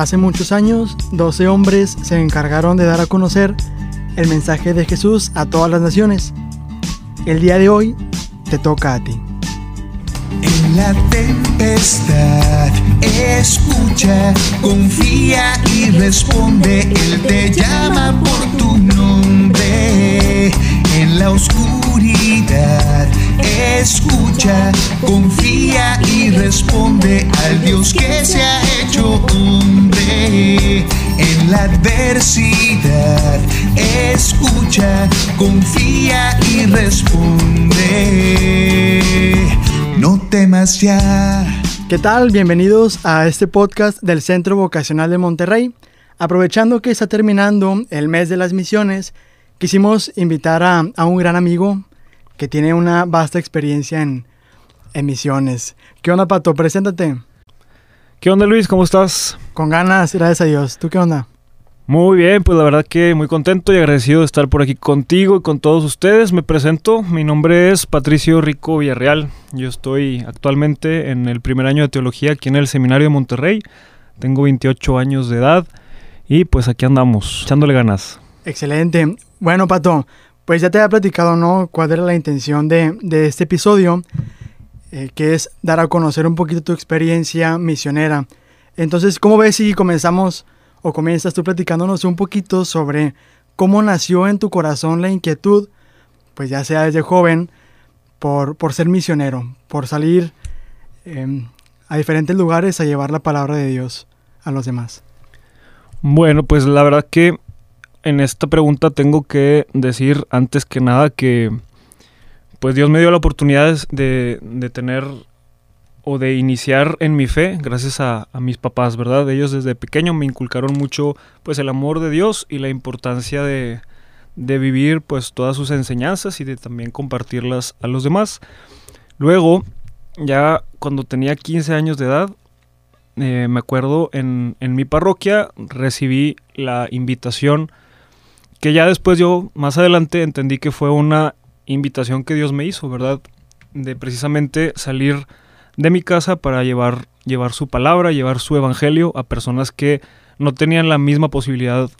Hace muchos años, 12 hombres se encargaron de dar a conocer el mensaje de Jesús a todas las naciones. El día de hoy te toca a ti. En la tempestad, escucha, confía y responde. Él te llama por tu nombre. En la oscuridad, escucha, confía y responde al Dios que se ha hecho hombre. En la adversidad, escucha, confía y responde. No temas ya. ¿Qué tal? Bienvenidos a este podcast del Centro Vocacional de Monterrey. Aprovechando que está terminando el mes de las misiones, quisimos invitar a, a un gran amigo que tiene una vasta experiencia en, en misiones. ¿Qué onda, Pato? Preséntate. ¿Qué onda, Luis? ¿Cómo estás? Con ganas, gracias a Dios. ¿Tú qué onda? Muy bien, pues la verdad que muy contento y agradecido de estar por aquí contigo y con todos ustedes. Me presento, mi nombre es Patricio Rico Villarreal. Yo estoy actualmente en el primer año de teología aquí en el Seminario de Monterrey. Tengo 28 años de edad y pues aquí andamos, echándole ganas. Excelente. Bueno, Pato, pues ya te había platicado, ¿no? ¿Cuál era la intención de, de este episodio? Eh, que es dar a conocer un poquito tu experiencia misionera. Entonces, ¿cómo ves si comenzamos o comienzas tú platicándonos un poquito sobre cómo nació en tu corazón la inquietud, pues ya sea desde joven, por, por ser misionero, por salir eh, a diferentes lugares a llevar la palabra de Dios a los demás? Bueno, pues la verdad que en esta pregunta tengo que decir antes que nada que pues Dios me dio la oportunidad de, de tener o de iniciar en mi fe gracias a, mis papás, ¿verdad? Ellos desde pequeño me inculcaron mucho pues el amor de Dios y la importancia de, de vivir pues todas sus enseñanzas y de también compartirlas a los demás. Luego, ya cuando tenía 15 años de edad, eh, me acuerdo en, en mi parroquia recibí la invitación que ya después yo más adelante entendí que fue una invitación que Dios me hizo, ¿verdad? De precisamente salir de mi casa para llevar, llevar su palabra, llevar su evangelio a personas que no tenían la misma posibilidad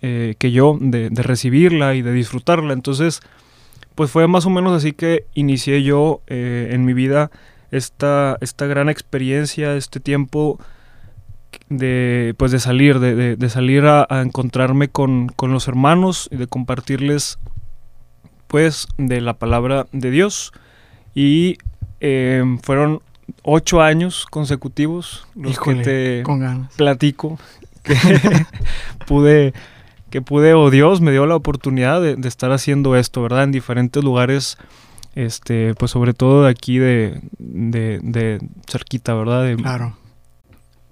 eh, que yo de, de, recibirla y de disfrutarla. Entonces, pues fue más o menos así que inicié yo eh, en mi vida esta, esta gran experiencia, este tiempo de, pues de salir, de, de, de salir a, a encontrarme con, con, los hermanos y de compartirles pues de la palabra de Dios. Y eh, fueron ocho años consecutivos los Híjole, que te con ganas. platico que pude que pude o Dios me dio la oportunidad de, de, estar haciendo esto verdad en diferentes lugares este pues sobre todo de aquí de, de, de cerquita verdad de, claro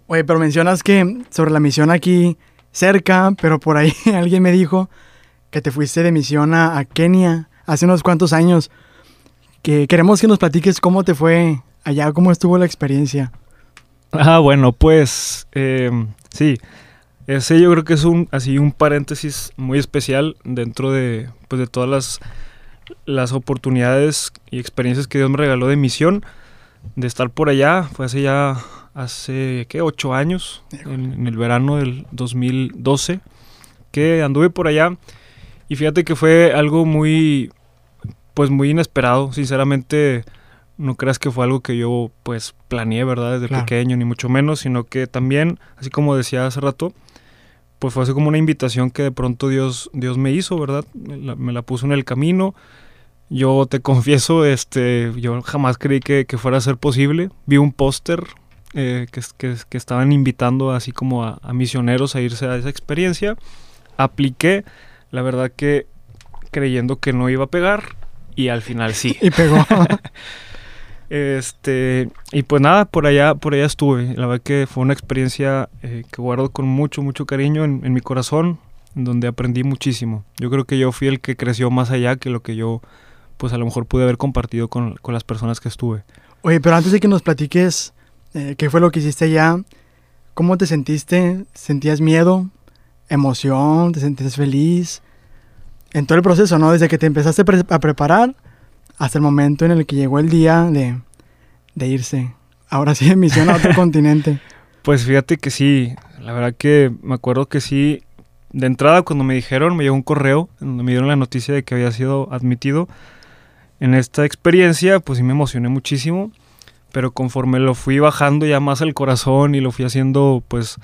oye pero mencionas que sobre la misión aquí cerca pero por ahí alguien me dijo que te fuiste de misión a, a Kenia hace unos cuantos años que queremos que nos platiques cómo te fue allá, cómo estuvo la experiencia. Ah, bueno, pues eh, sí, ese yo creo que es un así un paréntesis muy especial dentro de pues de todas las las oportunidades y experiencias que Dios me regaló de misión, de estar por allá, fue hace ya hace qué ocho años, en, en el verano del 2012, que anduve por allá. Y fíjate que fue algo muy pues muy inesperado, sinceramente no creas que fue algo que yo pues planeé, ¿verdad? Desde claro. pequeño, ni mucho menos, sino que también, así como decía hace rato, pues fue así como una invitación que de pronto Dios, Dios me hizo, ¿verdad? Me la, me la puso en el camino. Yo te confieso, este, yo jamás creí que, que fuera a ser posible. Vi un póster eh, que, que, que, estaban invitando así como a, a misioneros a irse a esa experiencia. Apliqué, la verdad que creyendo que no iba a pegar, y al final sí. y pegó. este, y pues nada, por allá, por allá estuve. La verdad que fue una experiencia eh, que guardo con mucho, mucho cariño en, en, mi corazón, donde aprendí muchísimo. Yo creo que yo fui el que creció más allá que lo que yo, pues a lo mejor pude haber compartido con, con las personas que estuve. Oye, pero antes de que nos platiques eh, qué fue lo que hiciste allá, ¿cómo te sentiste? ¿Sentías miedo? ¿Emoción? ¿Te sentías feliz? En todo el proceso, ¿no? Desde que te empezaste pre a preparar hasta el momento en el que llegó el día de, de irse. Ahora sí, en misión a otro continente. Pues fíjate que sí, la verdad que me acuerdo que sí. De entrada, cuando me dijeron, me llegó un correo donde me dieron la noticia de que había sido admitido en esta experiencia, pues sí me emocioné muchísimo. Pero conforme lo fui bajando ya más al corazón y lo fui haciendo, pues,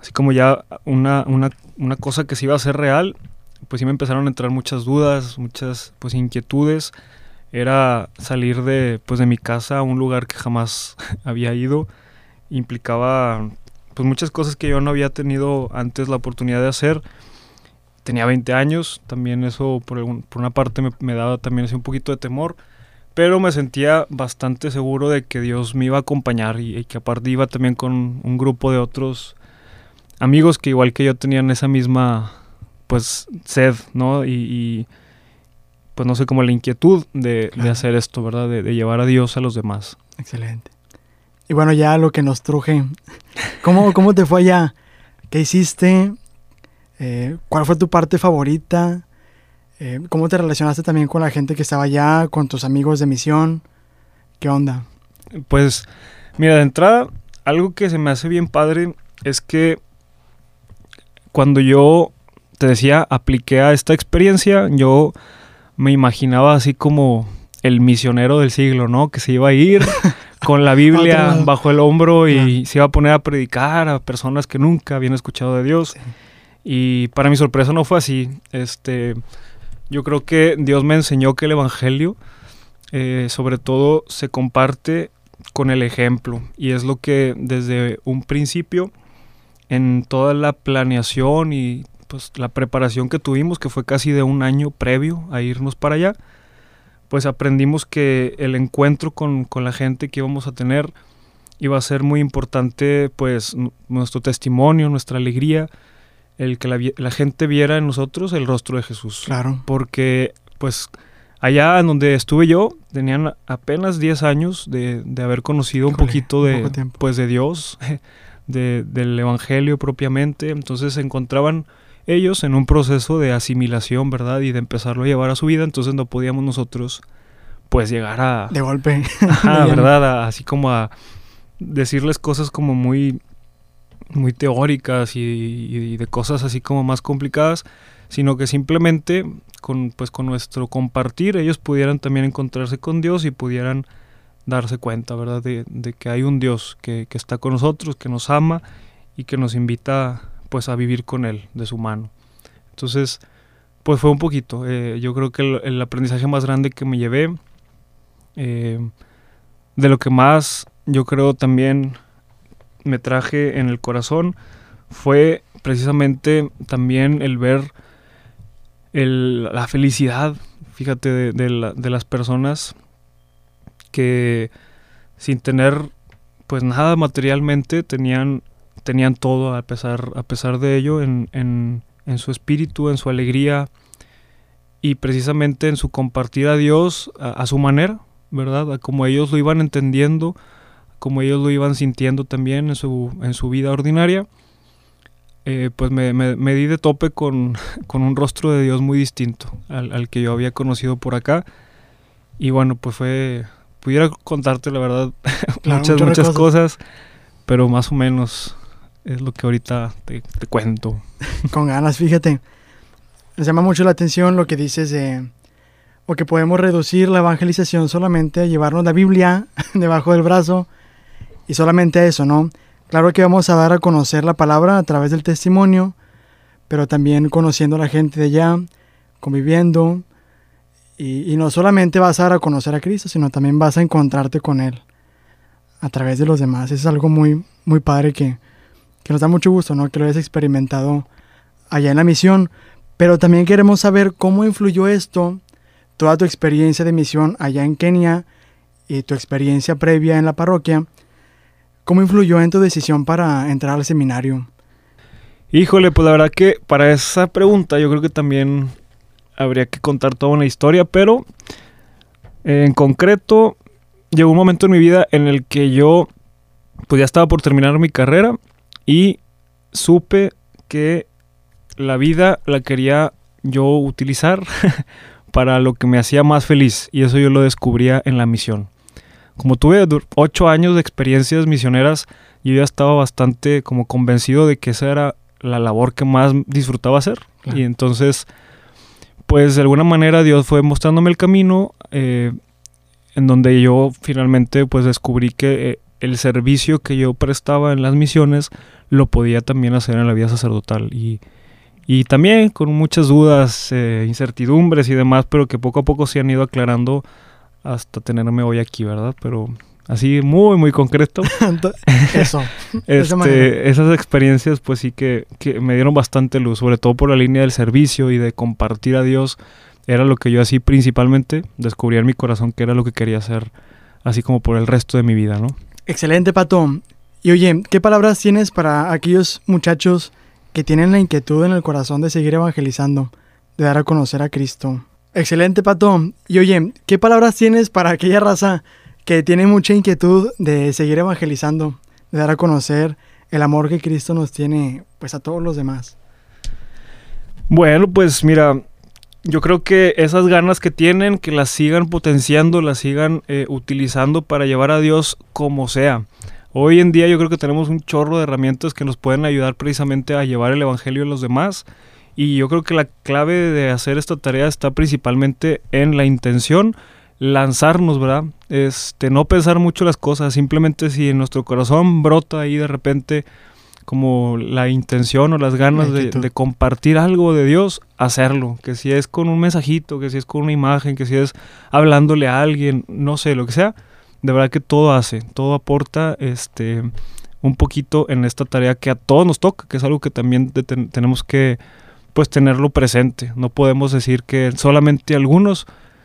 así como ya una, una, una cosa que se iba a hacer real, pues sí me empezaron a entrar muchas dudas, muchas, pues, inquietudes. Era salir de, pues, de mi casa a un lugar que jamás había ido. Implicaba pues muchas cosas que yo no había tenido antes la oportunidad de hacer. Tenía 20 años, también eso por, algún- por una parte me, daba también así un poquito de temor, pero me sentía bastante seguro de que Dios me iba a acompañar y que aparte iba también con un grupo de otros amigos que igual que yo tenían esa misma pues sed, ¿no? Y, y, pues no sé, como la inquietud de, hacer esto, ¿verdad? De, de llevar a Dios a los demás. Excelente. Y bueno, ya lo que nos truje. ¿Cómo, cómo te fue allá? ¿Qué hiciste? Eh, ¿Cuál fue tu parte favorita? Eh, ¿Cómo te relacionaste también con la gente que estaba allá, con tus amigos de misión? ¿Qué onda? Pues, mira, de entrada, algo que se me hace bien padre es que cuando yo, te decía, apliqué a esta experiencia, yo me imaginaba así como el misionero del siglo, ¿no? Que se iba a ir con la Biblia bajo el hombro y se iba a poner a predicar a personas que nunca habían escuchado de Dios. Sí. Y para mi sorpresa no fue así. Este, yo creo que Dios me enseñó que el Evangelio, eh, sobre todo, se comparte con el ejemplo. Y es lo que desde un principio, en toda la planeación y pues la preparación que tuvimos, que fue casi de un año previo a irnos para allá, pues aprendimos que el encuentro con, con la gente que íbamos a tener iba a ser muy importante, pues nuestro testimonio, nuestra alegría, el que la, la gente viera en nosotros el rostro de Jesús. Claro. Porque, pues, allá en donde estuve yo, tenían apenas 10 años de, de haber conocido un Híjole, poquito un de, poco tiempo. pues, de Dios, de- del Evangelio propiamente. Entonces se encontraban ellos en un proceso de asimilación, ¿verdad? Y de empezarlo a llevar a su vida. Entonces no podíamos nosotros, pues, llegar a... De golpe. Ajá, de. ¿verdad? A- así como a decirles cosas como muy, muy teóricas y, y de cosas así como más complicadas, sino que simplemente con, pues, con nuestro compartir ellos pudieran también encontrarse con Dios y pudieran darse cuenta, ¿verdad? De, de que hay un Dios que, que está con nosotros, que nos ama y que nos invita pues a vivir con Él de su mano. Entonces, pues fue un poquito. eh, yo creo que el, aprendizaje más grande que me llevé, eh, de lo que más yo creo también me traje en el corazón, fue precisamente también el ver la felicidad, fíjate, de las personas que sin tener pues nada materialmente tenían, tenían todo a pesar, a pesar de ello en, en- en su espíritu, en su alegría y precisamente en su compartir a Dios a, a su manera, ¿verdad? A como ellos lo iban entendiendo, como ellos lo iban sintiendo también en su, en su vida ordinaria. eh, pues me, me- me di de tope con, con un rostro de Dios muy distinto al, al que yo había conocido por acá. Y bueno, pues fue, pudiera contarte la verdad Claro, muchas, muchas cosas. pero más o menos es lo que ahorita te, te cuento. Con ganas, fíjate. Les llama mucho la atención lo que dices de... O que podemos reducir la evangelización solamente a llevarnos la Biblia debajo del brazo y solamente a eso, ¿no? Claro que vamos a dar a conocer la palabra a través del testimonio, pero también conociendo a la gente de allá, conviviendo. Y, y no solamente vas a dar a conocer a Cristo, sino también vas a encontrarte con Él a través de los demás. Es algo muy, muy padre que, que nos da mucho gusto, ¿no? Que lo hayas experimentado allá en la misión. Pero también queremos saber cómo influyó esto, toda tu experiencia de misión allá en Kenia y tu experiencia previa en la parroquia, cómo influyó en tu decisión para entrar al seminario. Híjole, pues la verdad que para esa pregunta yo creo que también habría que contar toda una historia, pero eh, en concreto llegó un momento en mi vida en el que yo pues ya estaba por terminar mi carrera y supe que la vida la quería yo utilizar para lo que me hacía más feliz y eso yo lo descubría en la misión. como tuve ocho años de experiencias misioneras, yo ya estaba bastante como convencido de que esa era la labor que más disfrutaba hacer. Claro. Y entonces, pues de alguna manera Dios fue mostrándome el camino eh, en donde yo finalmente pues descubrí que eh, el servicio que yo prestaba en las misiones lo podía también hacer en la vida sacerdotal. Y, y también con muchas dudas, eh, incertidumbres y demás, pero que poco a poco se han ido aclarando hasta tenerme hoy aquí, ¿verdad? Pero así muy, muy concreto. Eso. Este, esas experiencias pues sí que, que me dieron bastante luz, sobre todo por la línea del servicio y de compartir a Dios. Era lo que yo así principalmente descubrí en mi corazón que era lo que quería hacer, así como por el resto de mi vida, ¿no? Excelente, Pato. Y oye, ¿qué palabras tienes para aquellos muchachos que tienen la inquietud en el corazón de seguir evangelizando, de dar a conocer a Cristo? Excelente, Pato. Y oye, ¿qué palabras tienes para aquella raza que tiene mucha inquietud de seguir evangelizando, de dar a conocer el amor que Cristo nos tiene, pues a todos los demás? Bueno, pues mira, yo creo que esas ganas que tienen, que las sigan potenciando, las sigan eh, utilizando para llevar a Dios como sea. Hoy en día yo creo que tenemos un chorro de herramientas que nos pueden ayudar precisamente a llevar el Evangelio a los demás. Y yo creo que la clave de hacer esta tarea está principalmente en la intención, lanzarnos, ¿verdad? Este, no pensar mucho las cosas, simplemente si en nuestro corazón brota ahí de repente como la intención o las ganas de, compartir algo de Dios, hacerlo. Que si es con un mensajito, que si es con una imagen, que si es hablándole a alguien, no sé, lo que sea, de verdad que todo hace, todo aporta este un poquito en esta tarea que a todos nos toca, que es algo que también te- ten- tenemos que pues tenerlo presente. No podemos decir que solamente algunos,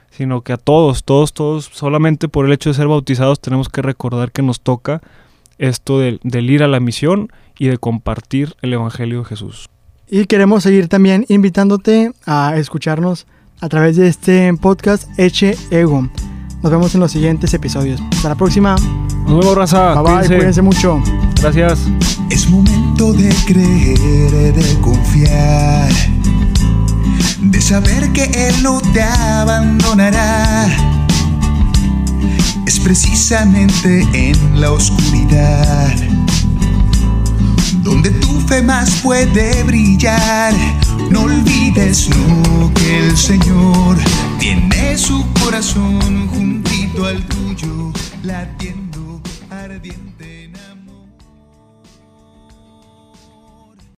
sino que a todos, todos, todos, solamente por el hecho de ser bautizados tenemos que recordar que nos toca esto del, del ir a la misión y de compartir el Evangelio de Jesús. Y queremos seguir también invitándote a escucharnos a través de este podcast Eche Ego. Nos vemos en los siguientes episodios. Hasta la próxima. Nos vemos, raza. Bye bye, Cuídense. cuídense mucho. Gracias. Es momento de creer, de confiar, de saber que Él no te abandonará. Es precisamente en la oscuridad donde tu fe más puede brillar. No olvides no que el Señor tiene su corazón juntito al tuyo, ardiente.